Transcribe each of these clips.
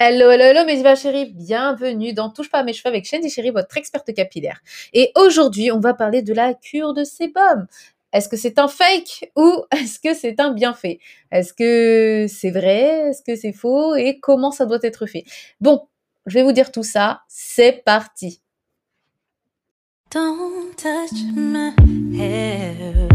Hello, hello, hello, mes divas chéries, bienvenue dans Touche pas à mes cheveux avec Shandy Chérie, votre experte capillaire. Et aujourd'hui, on va parler de la cure de sébum. Est-ce que c'est un fake ou est-ce que c'est un bienfait? Est-ce que c'est vrai? Est-ce que c'est faux? Et comment ça doit être fait? Bon, je vais vous dire tout ça, c'est parti. Don't touch my hair.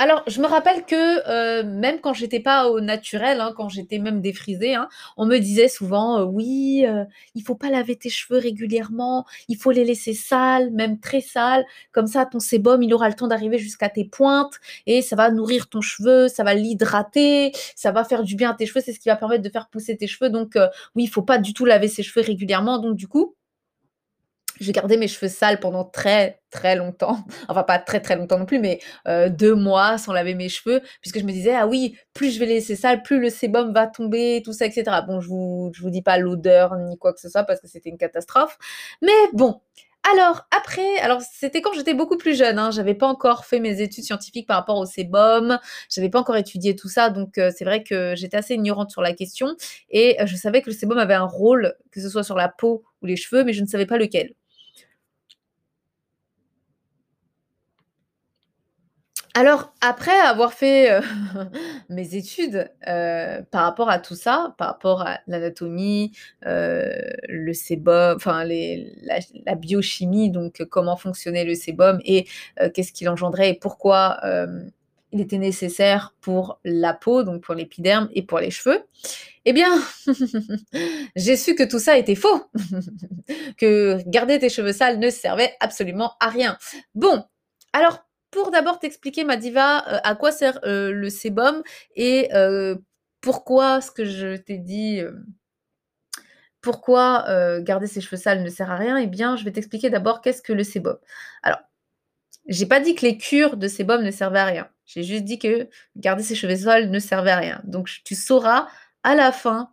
Alors, je me rappelle que euh, même quand j'étais pas au naturel, hein, quand j'étais même défrisée, hein, on me disait souvent euh, oui, euh, il faut pas laver tes cheveux régulièrement, il faut les laisser sales, même très sales, comme ça ton sébum il aura le temps d'arriver jusqu'à tes pointes et ça va nourrir ton cheveu, ça va l'hydrater, ça va faire du bien à tes cheveux, c'est ce qui va permettre de faire pousser tes cheveux. Donc oui, il faut pas du tout laver ses cheveux régulièrement. Donc du coup, j'ai gardé mes cheveux sales pendant très très longtemps. Enfin pas très très longtemps non plus, mais euh, deux mois sans laver mes cheveux, puisque je me disais ah oui, plus je vais les laisser sales, plus le sébum va tomber, tout ça, etc. Bon, je vous je vous dis pas l'odeur ni quoi que ce soit parce que c'était une catastrophe, mais bon. Alors après, alors c'était quand j'étais beaucoup plus jeune, hein, j'avais pas encore fait mes études scientifiques par rapport au sébum, j'avais pas encore étudié tout ça, donc euh, c'est vrai que j'étais assez ignorante sur la question et euh, je savais que le sébum avait un rôle, que ce soit sur la peau ou les cheveux, mais je ne savais pas lequel. Alors, après avoir fait, euh, mes études, euh, par rapport à tout ça, par rapport à l'anatomie, euh, le sébum, enfin les la biochimie, donc comment fonctionnait le sébum et qu'est-ce qu'il engendrait et pourquoi, il était nécessaire pour la peau, donc pour l'épiderme et pour les cheveux. Eh bien, j'ai su que tout ça était faux, que garder tes cheveux sales ne servait absolument à rien. Bon, alors pour d'abord t'expliquer, ma diva, euh, à quoi sert euh, le sébum et euh, pourquoi ce que je t'ai dit, pourquoi garder ses cheveux sales ne sert à rien, eh bien, je vais t'expliquer d'abord qu'est-ce que le sébum. Alors, j'ai pas dit que les cures de sébum ne servaient à rien. J'ai juste dit que garder ses cheveux sales ne servait à rien. Donc, tu sauras à la fin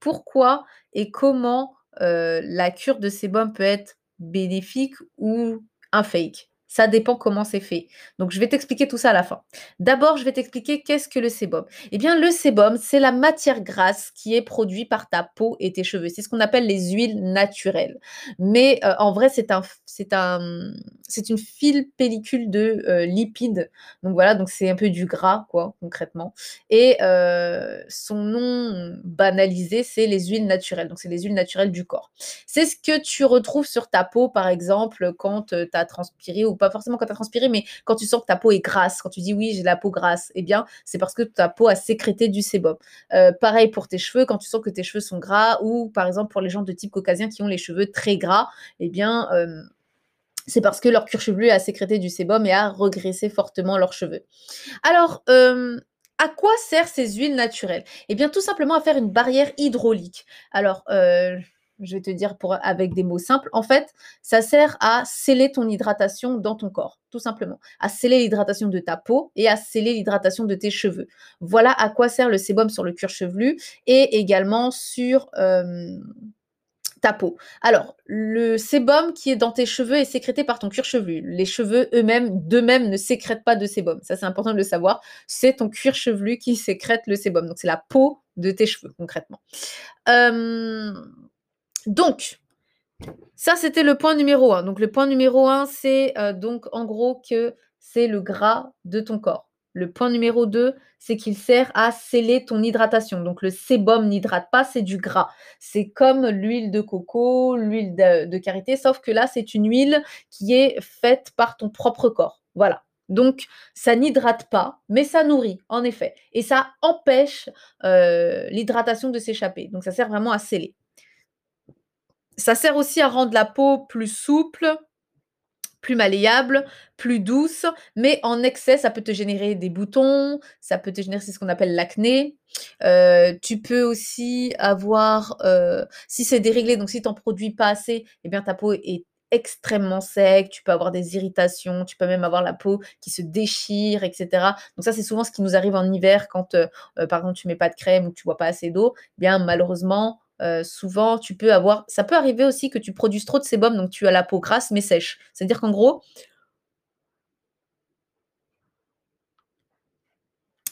pourquoi et comment la cure de sébum peut être bénéfique ou un fake. Ça dépend comment c'est fait. Donc, je vais t'expliquer tout ça à la fin. D'abord, je vais t'expliquer qu'est-ce que le sébum. Eh bien, le sébum, c'est la matière grasse qui est produite par ta peau et tes cheveux. C'est ce qu'on appelle les huiles naturelles. Mais euh, en vrai, c'est un, c'est un, c'est une file pellicule de euh, lipides. Donc voilà, donc c'est un peu du gras, quoi, concrètement. Et euh, son nom banalisé, c'est les huiles naturelles. Donc, c'est les huiles naturelles du corps. C'est ce que tu retrouves sur ta peau, par exemple, quand tu as transpiré ou pas forcément quand tu as transpiré, mais quand tu sens que ta peau est grasse, quand tu dis oui, j'ai la peau grasse, eh bien, c'est parce que ta peau a sécrété du sébum. Euh, pareil pour tes cheveux, quand tu sens que tes cheveux sont gras, ou par exemple pour les gens de type caucasien qui ont les cheveux très gras, eh bien, euh, c'est parce que leur cuir chevelu a sécrété du sébum et a regraissé fortement leurs cheveux. Alors, euh, à quoi servent ces huiles naturelles? Eh bien, tout simplement à faire une barrière hydraulique. Alors, je vais te dire pour, avec des mots simples, en fait, ça sert à sceller ton hydratation dans ton corps, tout simplement. À sceller l'hydratation de ta peau et à sceller l'hydratation de tes cheveux. Voilà à quoi sert le sébum sur le cuir chevelu et également sur euh, ta peau. Alors, le sébum qui est dans tes cheveux est sécrété par ton cuir chevelu. Les cheveux eux-mêmes, d'eux-mêmes, ne sécrètent pas de sébum. Ça, c'est important de le savoir. C'est ton cuir chevelu qui sécrète le sébum. Donc, c'est la peau de tes cheveux, concrètement. Donc, ça, c'était le point numéro un. Donc, le point numéro un, c'est euh, donc en gros que c'est le gras de ton corps. Le point numéro 2, c'est qu'il sert à sceller ton hydratation. Donc, le sébum n'hydrate pas, c'est du gras. C'est comme l'huile de coco, l'huile de, karité, sauf que là, c'est une huile qui est faite par ton propre corps. Voilà. Donc, ça n'hydrate pas, mais ça nourrit, en effet. Et ça empêche euh, l'hydratation de s'échapper. Donc, ça sert vraiment à sceller. Ça sert aussi à rendre la peau plus souple, plus malléable, plus douce, mais en excès, ça peut te générer des boutons, ça peut te générer ce qu'on appelle l'acné. Euh, tu peux aussi avoir, euh, si c'est déréglé, donc si tu n'en produis pas assez, eh bien ta peau est extrêmement sec, tu peux avoir des irritations, tu peux même avoir la peau qui se déchire, etc. Donc ça, c'est souvent ce qui nous arrive en hiver quand, euh, par exemple, tu mets pas de crème ou que tu bois pas assez d'eau. Eh bien, malheureusement, euh, souvent, tu peux avoir. Ça peut arriver aussi que tu produises trop de sébum, donc tu as la peau grasse mais sèche. C'est-à-dire qu'en gros,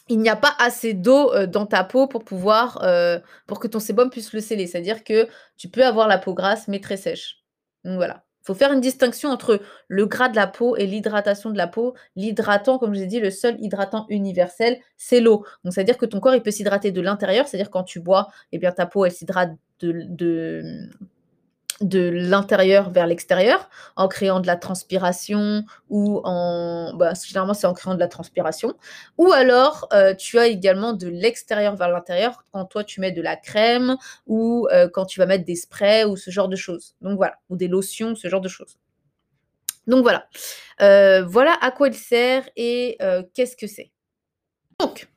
il n'y a pas assez d'eau, heu, dans ta peau pour pouvoir, heu, pour que ton sébum puisse le sceller. C'est-à-dire que tu peux avoir la peau grasse, mais très sèche. Donc voilà. Faut faire une distinction entre le gras de la peau et l'hydratation de la peau. L'hydratant, comme je l'ai dit, le seul hydratant universel, c'est l'eau. Donc c'est-à-dire que ton corps, il peut s'hydrater de l'intérieur, c'est-à-dire quand tu bois, eh bien ta peau, elle s'hydrate de de l'intérieur vers l'extérieur, en créant de la transpiration ou en bah, généralement, c'est en créant de la transpiration ou alors, heu, tu as également de l'extérieur vers l'intérieur quand toi tu mets de la crème ou, heu, quand tu vas mettre des sprays ou ce genre de choses. Donc voilà, ou des lotions, ce genre de choses. Donc voilà, heu, voilà à quoi il sert et qu'est-ce que c'est. Donc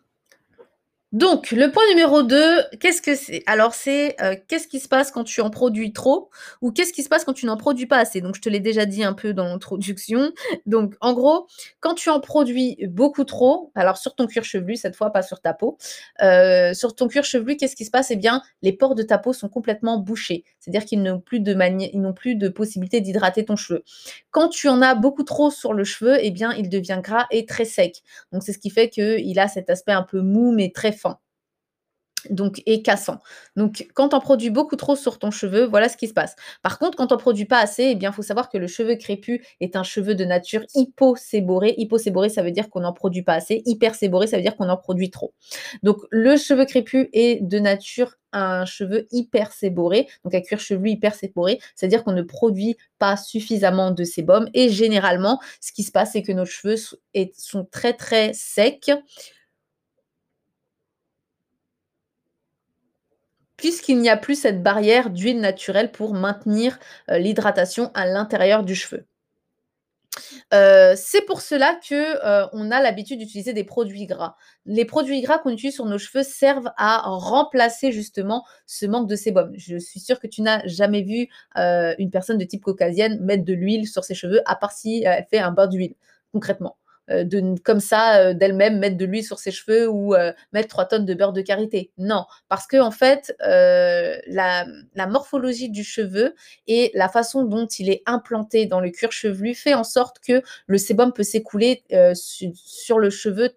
donc, le point numéro 2, qu'est-ce que c'est? Alors c'est, heu, qu'est-ce qui se passe quand tu en produis trop ou qu'est-ce qui se passe quand tu n'en produis pas assez? Donc je te l'ai déjà dit un peu dans l'introduction. Donc en gros, quand tu en produis beaucoup trop, alors sur ton cuir chevelu cette fois, pas sur ta peau, heu, sur ton cuir chevelu, qu'est-ce qui se passe? Eh bien, les pores de ta peau sont complètement bouchés. C'est-à-dire qu'ils n'ont plus de plus de possibilité d'hydrater ton cheveu. Quand tu en as beaucoup trop sur le cheveu, eh bien, il devient gras et très sec. Donc c'est ce qui fait qu'il a cet aspect un peu mou mais très fin donc et cassant. Donc quand on produis beaucoup trop sur ton cheveu, voilà ce qui se passe. Par contre, quand on produit pas assez, eh bien, faut savoir que le cheveu crépus est un cheveu de nature hyposéboré. Hyposéboré, ça veut dire qu'on n'en produit pas assez. Hyperséboré, ça veut dire qu'on en produit trop. Donc le cheveu crépus est de nature un cheveu hyperséboré, donc un cuir chevelu hyperséboré, c'est-à-dire qu'on ne produit pas suffisamment de sébum et généralement, ce qui se passe, c'est que nos cheveux sont très très secs, puisqu'il n'y a plus cette barrière d'huile naturelle pour maintenir euh, l'hydratation à l'intérieur du cheveu. Euh, c'est pour cela que euh, on a l'habitude d'utiliser des produits gras. Les produits gras qu'on utilise sur nos cheveux servent à remplacer justement ce manque de sébum. Je suis sûre que tu n'as jamais vu une personne de type caucasienne mettre de l'huile sur ses cheveux, à part si elle fait un bain d'huile, concrètement. Euh, de, comme ça euh, d'elle-même mettre de l'huile sur ses cheveux ou euh, mettre 3 tonnes de beurre de karité. Non, parce que en fait, la, morphologie du cheveu et la façon dont il est implanté dans le cuir chevelu fait en sorte que le sébum peut s'écouler sur, sur le cheveu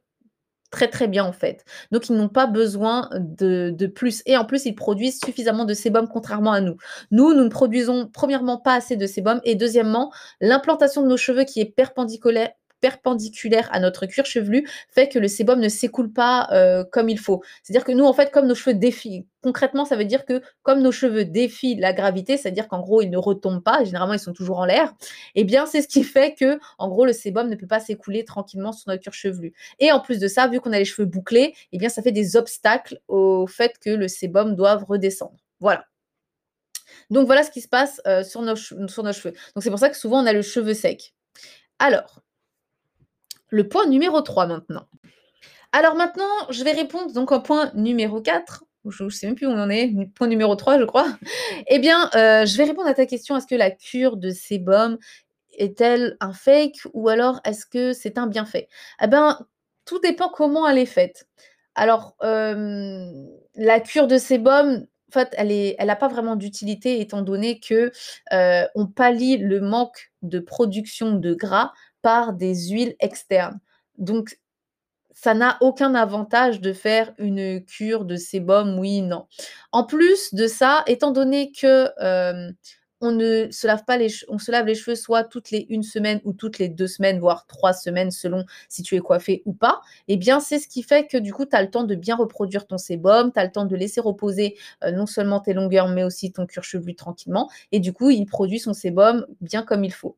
très très bien en fait. Donc ils n'ont pas besoin de, de, plus. Et en plus, ils produisent suffisamment de sébum contrairement à nous. Nous, nous ne produisons premièrement pas assez de sébum et deuxièmement, l'implantation de nos cheveux qui est perpendiculaire perpendiculaire à notre cuir chevelu fait que le sébum ne s'écoule pas euh, comme il faut. C'est-à-dire que nous, en fait, comme nos cheveux défient, concrètement, ça veut dire que comme nos cheveux défient la gravité, c'est-à-dire qu'en gros, ils ne retombent pas, généralement, ils sont toujours en l'air, eh bien, c'est ce qui fait que, en gros, le sébum ne peut pas s'écouler tranquillement sur notre cuir chevelu. Et en plus de ça, vu qu'on a les cheveux bouclés, eh bien, ça fait des obstacles au fait que le sébum doive redescendre. Voilà. Donc voilà ce qui se passe euh, sur, nos sur nos cheveux. Donc c'est pour ça que souvent on a le cheveu sec. Alors, le point numéro 3 maintenant. Alors maintenant, je vais répondre donc au point numéro 4. Je ne sais même plus où on en est, point numéro 3, je crois. Eh bien, euh, je vais répondre à ta question est-ce que la cure de sébum est-elle un fake ou alors est-ce que c'est un bienfait? Eh bien, tout dépend comment elle est faite. Alors, euh, la cure de sébum, en fait, elle n'a pas vraiment d'utilité étant donné que euh, pallie le manque de production de gras par des huiles externes. Donc, ça n'a aucun avantage de faire une cure de sébum, oui, non. En plus de ça, étant donné que on ne se lave pas les on se lave les cheveux soit toutes les une semaine ou toutes les deux semaines, voire trois semaines selon si tu es coiffé ou pas, eh bien c'est ce qui fait que du coup tu as le temps de bien reproduire ton sébum, tu as le temps de laisser reposer non seulement tes longueurs mais aussi ton cuir chevelu tranquillement et du coup il produit son sébum bien comme il faut.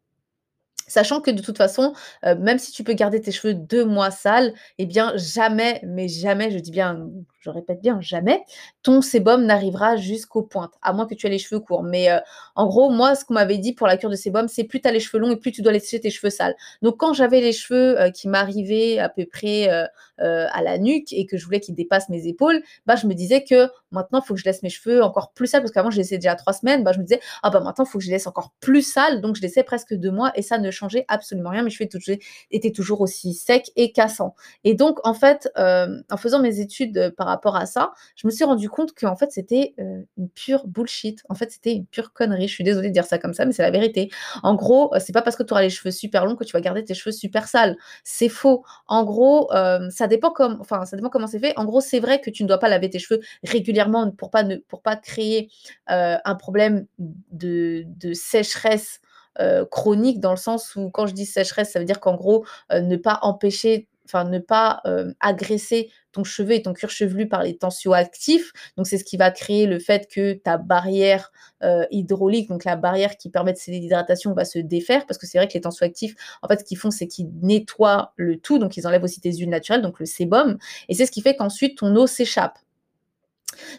Sachant que de toute façon, euh, même si tu peux garder tes cheveux deux mois sales, eh bien jamais, mais jamais, je dis bien, je répète bien, jamais, ton sébum n'arrivera jusqu'aux pointes, à moins que tu aies les cheveux courts. Mais euh, en gros, moi, ce qu'on m'avait dit pour la cure de sébum, c'est plus tu as les cheveux longs et plus tu dois laisser tes cheveux sales. Donc quand j'avais les cheveux euh, qui m'arrivaient à peu près à la nuque et que je voulais qu'ils dépassent mes épaules, bah, je me disais que maintenant, il faut que je laisse mes cheveux encore plus sales, parce qu'avant, je laissais déjà trois semaines, bah, je me disais, ah bah maintenant, il faut que je les laisse encore plus sales, donc je laissais presque deux mois et ça ne changeait absolument rien. Mes cheveux étaient toujours aussi secs et cassants. Et donc, en fait, en faisant mes études par rapport à ça, je me suis rendu compte qu'en fait, c'était, heu, une pure bullshit. En fait, c'était une pure connerie. Je suis désolée de dire ça comme ça, mais c'est la vérité. En gros, heu, c'est pas parce que tu auras les cheveux super longs que tu vas garder tes cheveux super sales. C'est faux. En gros, hem, ça dépend comme enfin, ça dépend comment c'est fait. En gros, c'est vrai que tu ne dois pas laver tes cheveux régulièrement pour pas ne pour pas créer, un problème de de sécheresse, chronique dans le sens où quand je dis sécheresse, ça veut dire qu'en gros, ne pas empêcher enfin ne pas, agresser ton cheveu et ton cuir chevelu par les tensioactifs. Donc c'est ce qui va créer le fait que ta barrière, heu, hydraulique, donc la barrière qui permet de céder l'hydratation va se défaire parce que c'est vrai que les tensioactifs, en fait, ce qu'ils font, c'est qu'ils nettoient le tout, donc ils enlèvent aussi tes huiles naturelles, donc le sébum et c'est ce qui fait qu'ensuite ton eau s'échappe.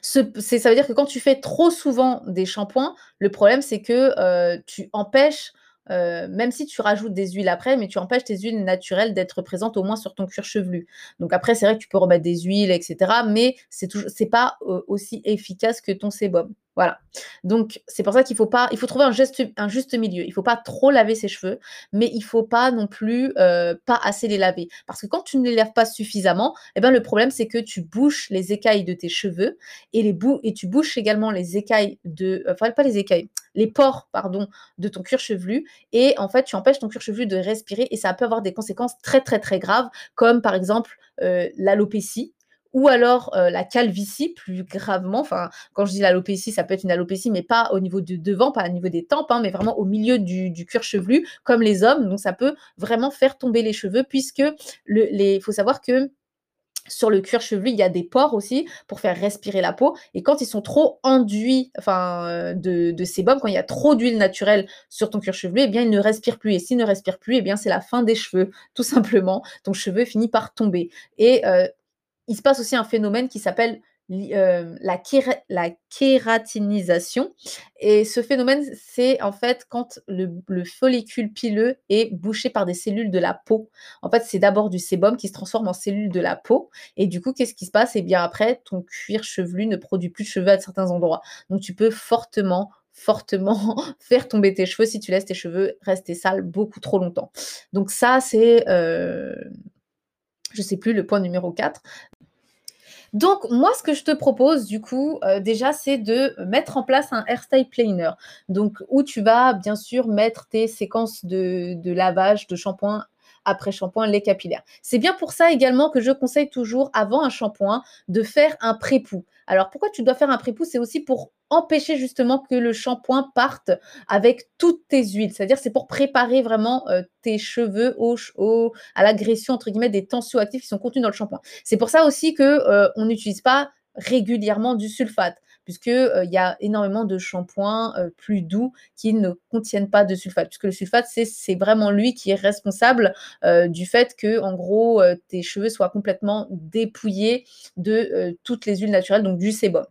Ce ça veut dire que quand tu fais trop souvent des shampoings, le problème c'est que, heu, tu empêches, heu, même si tu rajoutes des huiles après, mais tu empêches tes huiles naturelles d'être présentes au moins sur ton cuir chevelu. Donc après, c'est vrai que tu peux remettre des huiles et cetera, mais c'est pas, heu, aussi efficace que ton sébum. Voilà. Donc c'est pour ça qu'il faut pas il faut trouver un juste milieu. Il faut pas trop laver ses cheveux, mais il faut pas non plus, heu, pas assez les laver. Parce que quand tu ne les laves pas suffisamment, et ben, le problème c'est que tu bouches les écailles de tes cheveux et tu bouches également les écailles de enfin pas les écailles, les pores, pardon, de ton cuir chevelu et en fait, tu empêches ton cuir chevelu de respirer et ça peut avoir des conséquences très, très, très graves comme par exemple, heu, l'alopécie ou alors, heu, la calvitie plus gravement. Enfin, quand je dis l'alopécie, ça peut être une alopécie, mais pas au niveau de devant, pas au niveau des tempes, hein, mais vraiment au milieu du cuir chevelu comme les hommes. Donc ça peut vraiment faire tomber les cheveux puisque il faut savoir que sur le cuir chevelu, il y a des pores aussi pour faire respirer la peau et quand ils sont trop enduits, enfin, heu, de sébum, quand il y a trop d'huile naturelle sur ton cuir chevelu, eh bien, il ne respire plus et s'il ne respire plus, eh bien, c'est la fin des cheveux, tout simplement. Ton cheveu finit par tomber et heu, il se passe aussi un phénomène qui s'appelle heu, la kéra la kératinisation et ce phénomène, c'est en fait quand le le follicule pileux est bouché par des cellules de la peau. En fait, c'est d'abord du sébum qui se transforme en cellules de la peau et du coup, qu'est-ce qui se passe? Et bien après, ton cuir chevelu ne produit plus de cheveux à certains endroits. Donc tu peux fortement, fortement faire tomber tes cheveux si tu laisses tes cheveux rester sales beaucoup trop longtemps. Donc ça, c'est, heu, je sais plus, le point numéro 4. Donc moi, ce que je te propose du coup, heu, déjà, c'est de mettre en place un hairstyle planner. Donc où tu vas bien sûr mettre tes séquences de de lavage, de shampoing après shampoing, lait capillaire. C'est bien pour ça également que je conseille toujours avant un shampoing de faire un pré-poux. Alors pourquoi tu dois faire un pré-poux? C'est aussi pour empêcher justement que le shampoing parte avec toutes tes huiles. C'est-à-dire c'est pour préparer vraiment, heu, tes cheveux au à l'agression entre guillemets des tensioactifs qui sont contenus dans le shampoing. C'est pour ça aussi que, heu, on n'utilise pas régulièrement du sulfate puisque, heu, il y a énormément de shampoings, heu, plus doux qui ne contiennent pas de sulfate. Puisque le sulfate, c'est vraiment lui qui est responsable, heu, du fait que en gros, tes cheveux soient complètement dépouillés de, toutes les huiles naturelles, donc du sébum.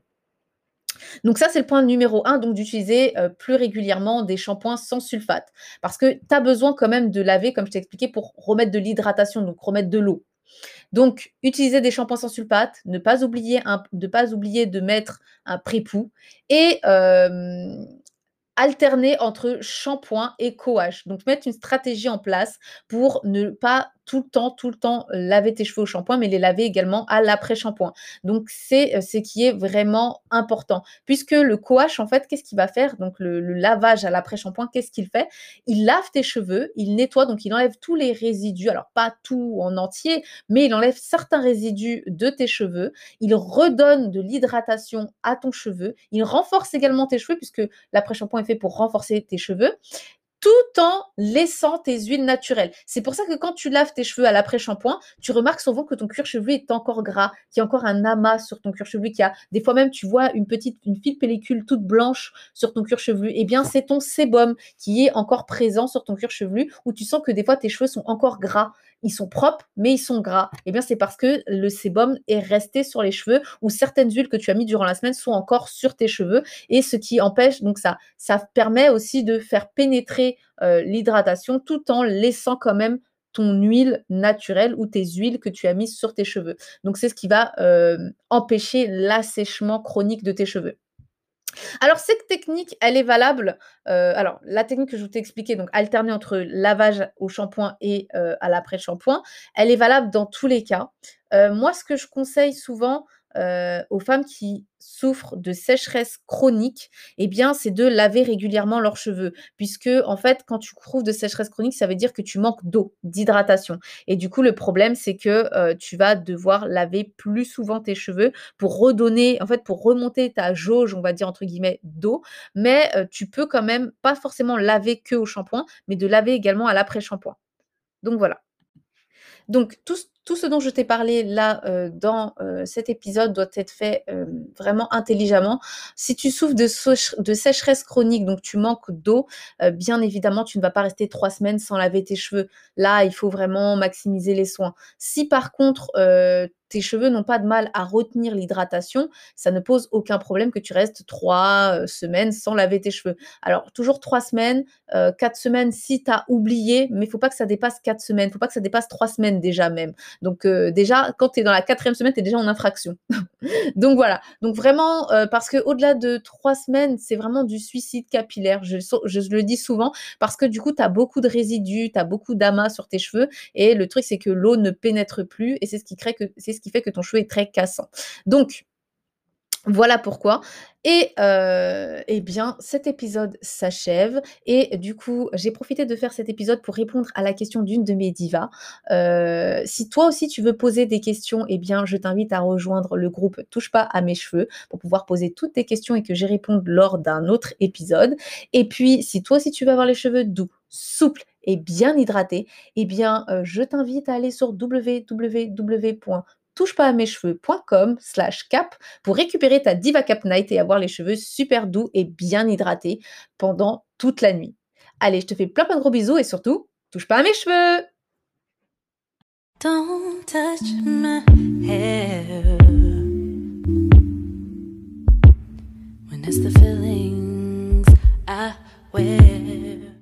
Donc ça, c'est le point numéro 1, donc d'utiliser, plus régulièrement des shampoings sans sulfate. Parce que tu as besoin quand même de laver, comme je t'ai expliqué, pour remettre de l'hydratation, donc remettre de l'eau. Donc utiliser des shampoings sans sulfate, ne pas oublier de mettre un pré-poux et hem, alterner entre shampoing et coage. Donc mettre une stratégie en place pour ne pas tout le temps, tout le temps laver tes cheveux au shampoing, mais les laver également à l'après-shampoing. Donc c'est, heu, ce qui est vraiment important. Puisque le coache, en fait, qu'est-ce qu'il va faire? Donc le le lavage à l'après-shampoing, qu'est-ce qu'il fait? Il lave tes cheveux, il nettoie, donc il enlève tous les résidus, alors pas tout en entier, mais il enlève certains résidus de tes cheveux. Il redonne de l'hydratation à ton cheveu. Il renforce également tes cheveux puisque l'après-shampoing est fait pour renforcer tes cheveux tout en laissant tes huiles naturelles. C'est pour ça que quand tu laves tes cheveux à l'après-shampoing, tu remarques souvent que ton cuir chevelu est encore gras, qu'il y a encore un amas sur ton cuir chevelu, qu'il y a des fois même tu vois une petite une fine pellicule toute blanche sur ton cuir chevelu. Eh bien, c'est ton sébum qui est encore présent sur ton cuir chevelu où tu sens que des fois tes cheveux sont encore gras. Ils sont propres, mais ils sont gras. Eh bien, c'est parce que le sébum est resté sur les cheveux ou certaines huiles que tu as mis durant la semaine sont encore sur tes cheveux et ce qui empêche donc ça ça permet aussi de faire pénétrer euh, l'hydratation tout en laissant quand même ton huile naturelle ou tes huiles que tu as mises sur tes cheveux. Donc c'est ce qui va euh, empêcher l'assèchement chronique de tes cheveux. Alors cette technique, elle est valable, heu, alors la technique que je t'ai expliquée, donc alterner entre lavage au shampoing et heu, à l'après-shampoing, elle est valable dans tous les cas. Heu, moi, ce que je conseille souvent, euh, aux femmes qui souffrent de sécheresse chronique, eh bien, c'est de laver régulièrement leurs cheveux. Puisque, en fait, quand tu trouves de sécheresse chronique, ça veut dire que tu manques d'eau, d'hydratation. Et du coup, le problème, c'est que euh, tu vas devoir laver plus souvent tes cheveux pour redonner, en fait, pour remonter ta jauge, on va dire, entre guillemets, d'eau. Mais euh, tu peux quand même pas forcément laver que au shampoing, mais de laver également à l'après-shampoing. Donc voilà. Donc, tout, ce dont je t'ai parlé là euh, dans euh, cet épisode doit être fait euh, vraiment intelligemment. Si tu souffres de, de sécheresse chronique, donc tu manques d'eau, bien évidemment, tu ne vas pas rester trois semaines sans laver tes cheveux. Là, il faut vraiment maximiser les soins. Si par contre, tes cheveux n'ont pas de mal à retenir l'hydratation, ça ne pose aucun problème que tu restes trois euh, semaines sans laver tes cheveux. Alors, toujours trois semaines, euh, quatre semaines si tu as oublié, mais il faut pas que ça dépasse quatre semaines, faut pas que ça dépasse trois semaines déjà même. Donc, euh, déjà, quand tu es dans la quatrième semaine, tu es déjà en infraction. Donc, voilà. Donc, vraiment, parce qu'au-delà de trois semaines, c'est vraiment du suicide capillaire. Je, je, le dis souvent parce que du coup, tu as beaucoup de résidus, tu as beaucoup d'amas sur tes cheveux et le truc, c'est que l'eau ne pénètre plus et c'est ce qui crée que c'est ce qui fait que ton cheveu est très cassant. Donc, voilà pourquoi. Et euh, eh bien, cet épisode s'achève. Et du coup, j'ai profité de faire cet épisode pour répondre à la question d'une de mes divas. Euh, si toi aussi tu veux poser des questions, eh bien, je t'invite à rejoindre le groupe Touche pas à mes cheveux pour pouvoir poser toutes tes questions et que j'y réponde lors d'un autre épisode. Et puis, si toi aussi tu veux avoir les cheveux doux, souples et bien hydratés, eh bien, euh, je t'invite à aller sur www touche pas à mes cheveux.com slash cap pour récupérer ta Diva Cap Night et avoir les cheveux super doux et bien hydratés pendant toute la nuit. Allez, je te fais plein plein de gros bisous et surtout, touche pas à mes cheveux Don't touch my hair. When the I wear